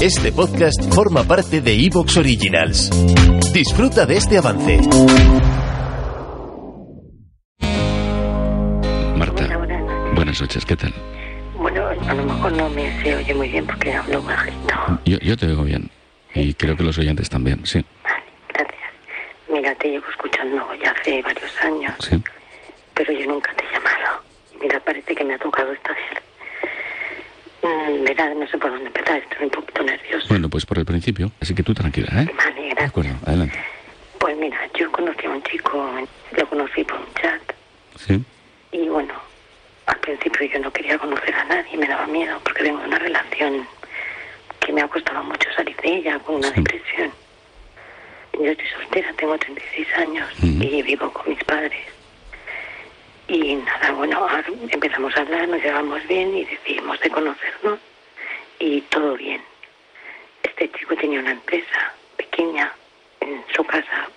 Este podcast forma parte de Evox Originals. Disfruta de este avance. Marta, Hola, buenas noches. buenas noches, ¿qué tal? Bueno, a lo mejor no me se oye muy bien porque hablo bajito. Yo, yo te oigo bien y creo que los oyentes también, sí, Vale, gracias. Mira, te llevo escuchando ya hace varios años, sí. pero yo nunca te he llamado. Mira, parece que me ha tocado esta vez. Mm, no sé por dónde empezar, estoy un poquito nerviosa. Bueno, pues por el principio, así que tú tranquila, ¿eh? Vale, De gracias. acuerdo, adelante. Pues mira, yo conocí a un chico, lo conocí por un chat, Sí, y bueno, al principio yo no quería conocer a nadie, me daba miedo porque vengo de una relación que me ha costado mucho salir de ella con una Sí. depresión. Yo estoy soltera, tengo 36 años Ujú. y vivo con mis padres. Y nada, bueno, empezamos a hablar, nos llevamos bien y decidimos de conocernos y todo bien. Este chico tenía una empresa pequeña en su casa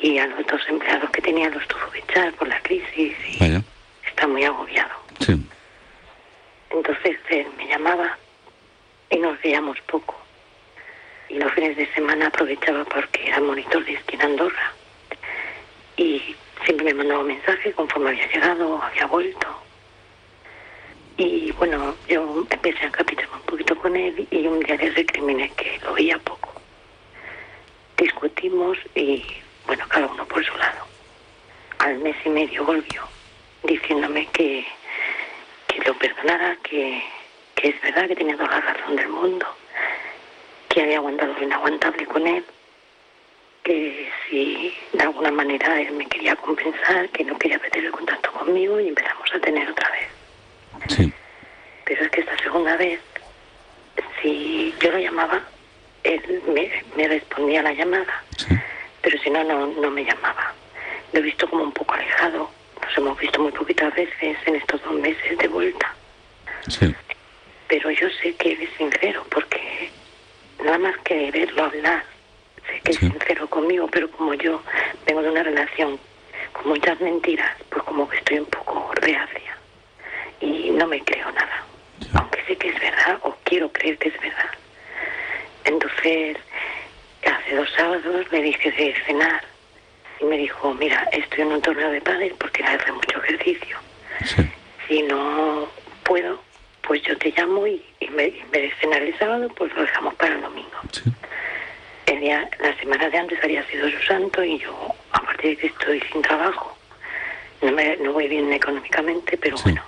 y a los dos empleados que tenía los tuvo que echar por la crisis y vaya, está muy agobiado. sí, Entonces él me llamaba y nos veíamos poco. Y los fines de semana aprovechaba porque era monitor de esquí en Andorra. Y siempre me mandaba un mensaje conforme había llegado, había vuelto. Y bueno, yo empecé a caprichar un poquito con él y un día le recriminé que lo veía poco. Discutimos y bueno, cada uno por su lado. Al mes y medio volvió diciéndome que, que lo perdonara, que, que es verdad que tenía toda la razón del mundo, que había aguantado lo inaguantable con él, que si de alguna manera él me quería compensar, que no quería perder el contacto conmigo y empezamos a tener otra vez. sí, Pero es que esta segunda vez, si yo lo llamaba, él me, me respondía a la llamada, sí, pero si no, no, no me llamaba. Lo he visto como un poco alejado. Nos hemos visto muy poquitas veces en estos dos meses de vuelta. sí, Pero yo sé que él es sincero porque nada más que verlo hablar, que Sí. es sincero conmigo, pero como yo vengo de una relación con muchas mentiras, pues como que estoy un poco reacia y no me creo nada. Aunque sé que es verdad o quiero creer que es verdad. Entonces, hace dos sábados le dije de cenar y me dijo, mira, estoy en un torneo de pádel porque hace mucho ejercicio sí, si no puedo, pues yo te llamo y, y me, en vez de cenar el sábado, pues lo dejamos para el domingo. sí, El día, la semana de antes había sido su santo y yo, aparte de que estoy sin trabajo, no, me, no voy bien económicamente, pero Sí. bueno,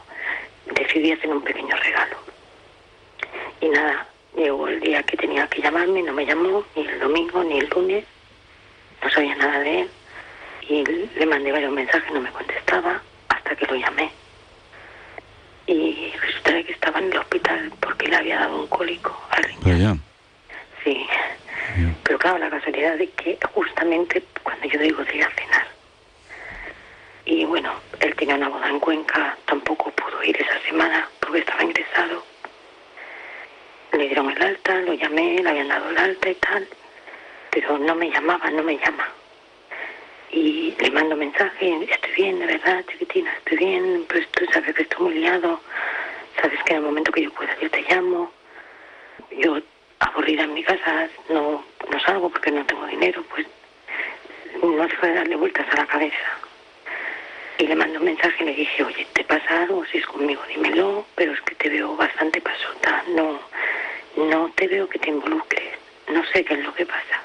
decidí hacer un pequeño regalo. Y nada, llegó el día que tenía que llamarme, no me llamó, ni el domingo, ni el lunes, no sabía nada de él. Y le mandé varios mensajes, no me contestaba, hasta que lo llamé. Y resulta que estaba en el hospital porque le había dado un cólico al riñón. Pero claro, la casualidad de que justamente cuando yo digo de ir a cenar. Y bueno, él tenía una boda en Cuenca, tampoco pudo ir esa semana porque estaba ingresado. Le dieron el alta, lo llamé, le habían dado el alta y tal, pero no me llamaba, no me llama. Y le mando mensaje, estoy bien, de verdad, chiquitina, estoy bien, pues tú sabes que estoy muy liado, sabes que en el momento que yo pueda yo te llamo. Yo aburrida en mi casa, no, no salgo porque no tengo dinero, pues no dejo de darle vueltas a la cabeza. Y le mando un mensaje y le dije, oye, ¿te pasa algo? Si es conmigo, dímelo, pero es que te veo bastante pasota, no, no te veo que te involucres, no sé qué es lo que pasa.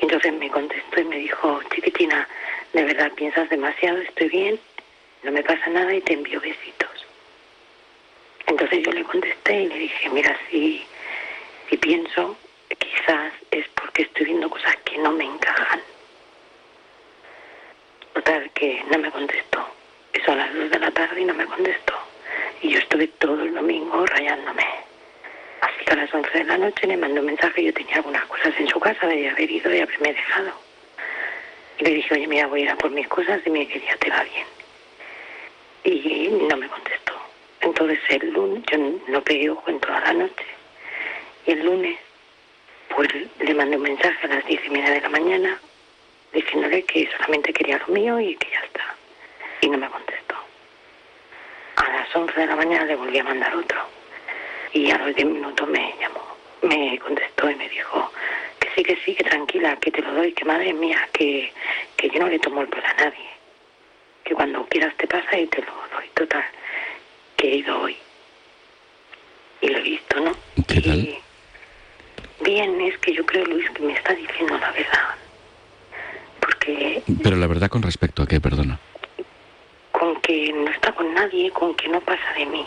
Y entonces me contestó y me dijo, chiquitina, de verdad piensas demasiado, estoy bien, no me pasa nada y te envío besitos. Entonces yo le contesté y le dije, mira, si, si pienso, quizás es porque estoy viendo cosas que no me encajan. Total, que no me contestó. Eso a las dos de la tarde y no me contestó. Y yo estuve todo el domingo rayándome. hasta las 11 de la noche, le mandó un mensaje, yo tenía algunas cosas en su casa, de haber ido y haberme dejado. Y le dije, oye, mira, voy a ir a por mis cosas, dime que ya te va bien. Y no me contestó. Entonces el lunes, yo no pegué ojo en toda la noche. El lunes, pues le mandé un mensaje a las diez y media de la mañana, diciéndole que solamente quería lo mío y que ya está. Y no me contestó. A las 11 de la mañana le volví a mandar otro. Y a los 10 minutos me llamó, me contestó y me dijo que sí, que sí, que tranquila, que te lo doy, que madre mía, que, que yo no le tomo el pelo a nadie. Que cuando quieras te pasa y te lo doy. Total, que he ido hoy. Y lo he visto, ¿no? ¿Qué tal? Y bien, es que yo creo, Luis, que me está diciendo la verdad. Porque Pero la verdad con respecto a qué, perdona. con que no está con nadie, con que no pasa de mí.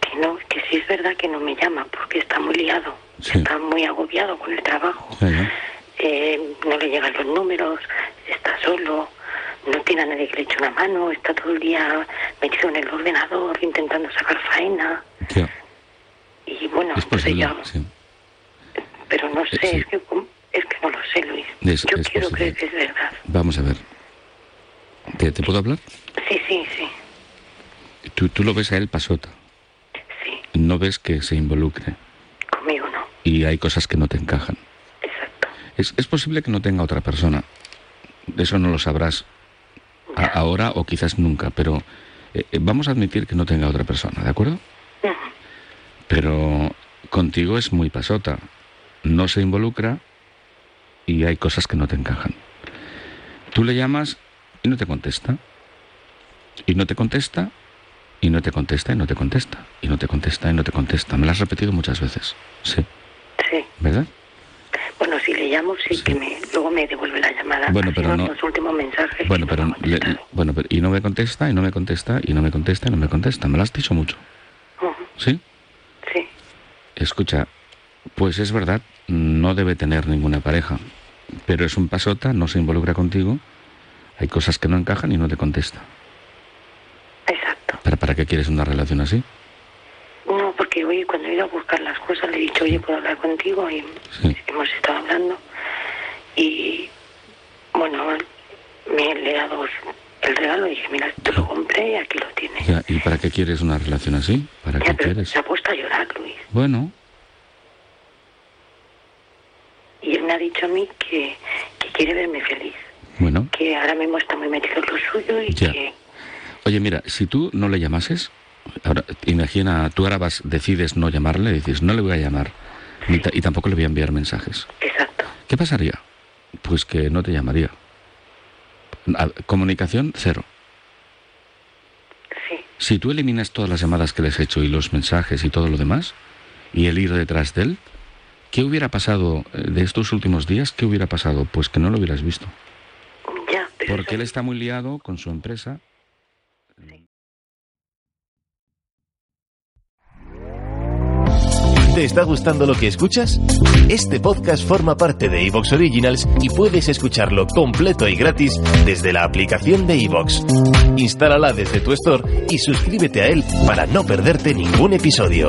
Que no, que sí es verdad que no me llama porque está muy liado, Sí. está muy agobiado con el trabajo. Ya, ya. Eh, no le llegan los números, está solo, no tiene a nadie que le eche una mano, está todo el día metido en el ordenador intentando sacar faena. Ya. Y bueno, Es pues posible, ella- sí. Pero no sé, Sí. es, que, es que no lo sé, Luis. Es- Yo es quiero posible. creer que es verdad. Vamos a ver. ¿Te, te puedo hablar? Sí, sí, sí, Tú, tú lo ves a él pasota. sí, No ves que se involucre. conmigo no, Y hay cosas que no te encajan. exacto. Es, es posible que no tenga otra persona. Eso no lo sabrás a- ahora o quizás nunca, pero eh, eh, vamos a admitir que no tenga otra persona, ¿de acuerdo? Ujú. Pero contigo es muy pasota. No se involucra y hay cosas que no te encajan. Tú le llamas y no te contesta. Y no te contesta, y no te contesta, y no te contesta. Y no te contesta, y no te contesta. Me lo has repetido muchas veces. Sí, Sí. ¿verdad? Bueno, si le llamo, sí, Sí. que me, luego me devuelve la llamada. Bueno, pero no- Los últimos mensajes. Bueno, pero, no le- bueno, pero y no me contesta, y no me contesta, y no me contesta, y no me contesta. Me lo has dicho mucho. ¿Sí? Sí, Escucha, pues es verdad, no debe tener ninguna pareja, pero es un pasota, no se involucra contigo, hay cosas que no encajan y no te contesta. exacto. ¿Para, para qué quieres una relación así? No, porque hoy cuando he ido a buscar las cosas le he dicho, oye, ¿puedo hablar contigo? Y Sí. hemos estado hablando. Y bueno, me le he dado el regalo y dije, mira, te lo compré y aquí lo tienes. Ya, ¿Y para qué quieres una relación así? ¿Para Ya, qué pero quieres? se ha puesto a llorar, Luis. Bueno, Y él me ha dicho a mí que, que quiere verme feliz. bueno. Que ahora mismo está muy metido en lo suyo y Ya. que... Oye, mira, si tú no le llamases, ahora imagina, tú ahora vas, decides no llamarle, dices, no le voy a llamar, ni ta- y tampoco le voy a enviar mensajes. Exacto. ¿Qué pasaría? Pues que no te llamaría. Comunicación cero. Sí. Si tú eliminas todas las llamadas que le has hecho y los mensajes y todo lo demás, y el ir detrás de él, ¿qué hubiera pasado eh, de estos últimos días? ¿Qué hubiera pasado? Pues que no lo hubieras visto. Ya, pero Porque eso- él está muy liado con su empresa. ¿Te está gustando lo que escuchas? Este podcast forma parte de Evox Originals y puedes escucharlo completo y gratis desde la aplicación de Evox. Instálala desde tu store y suscríbete a él para no perderte ningún episodio.